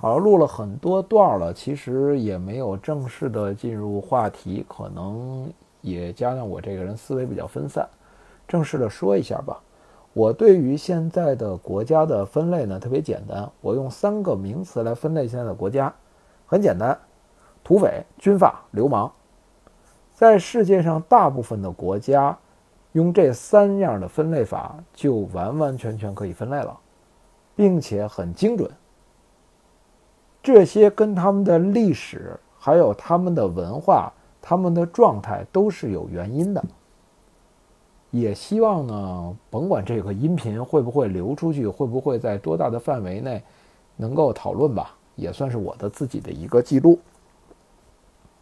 好，录了很多段了，其实也没有正式的进入话题，可能也加上我这个人思维比较分散。正式的说一下吧，我对于现在的国家的分类呢特别简单，我用三个名词来分类现在的国家，很简单：土匪、军阀、流氓。在世界上大部分的国家，用这三样的分类法就完完全全可以分类了，并且很精准。这些跟他们的历史、还有他们的文化、他们的状态都是有原因的。也希望呢，甭管这个音频会不会流出去，会不会在多大的范围内能够讨论吧，也算是我的自己的一个记录。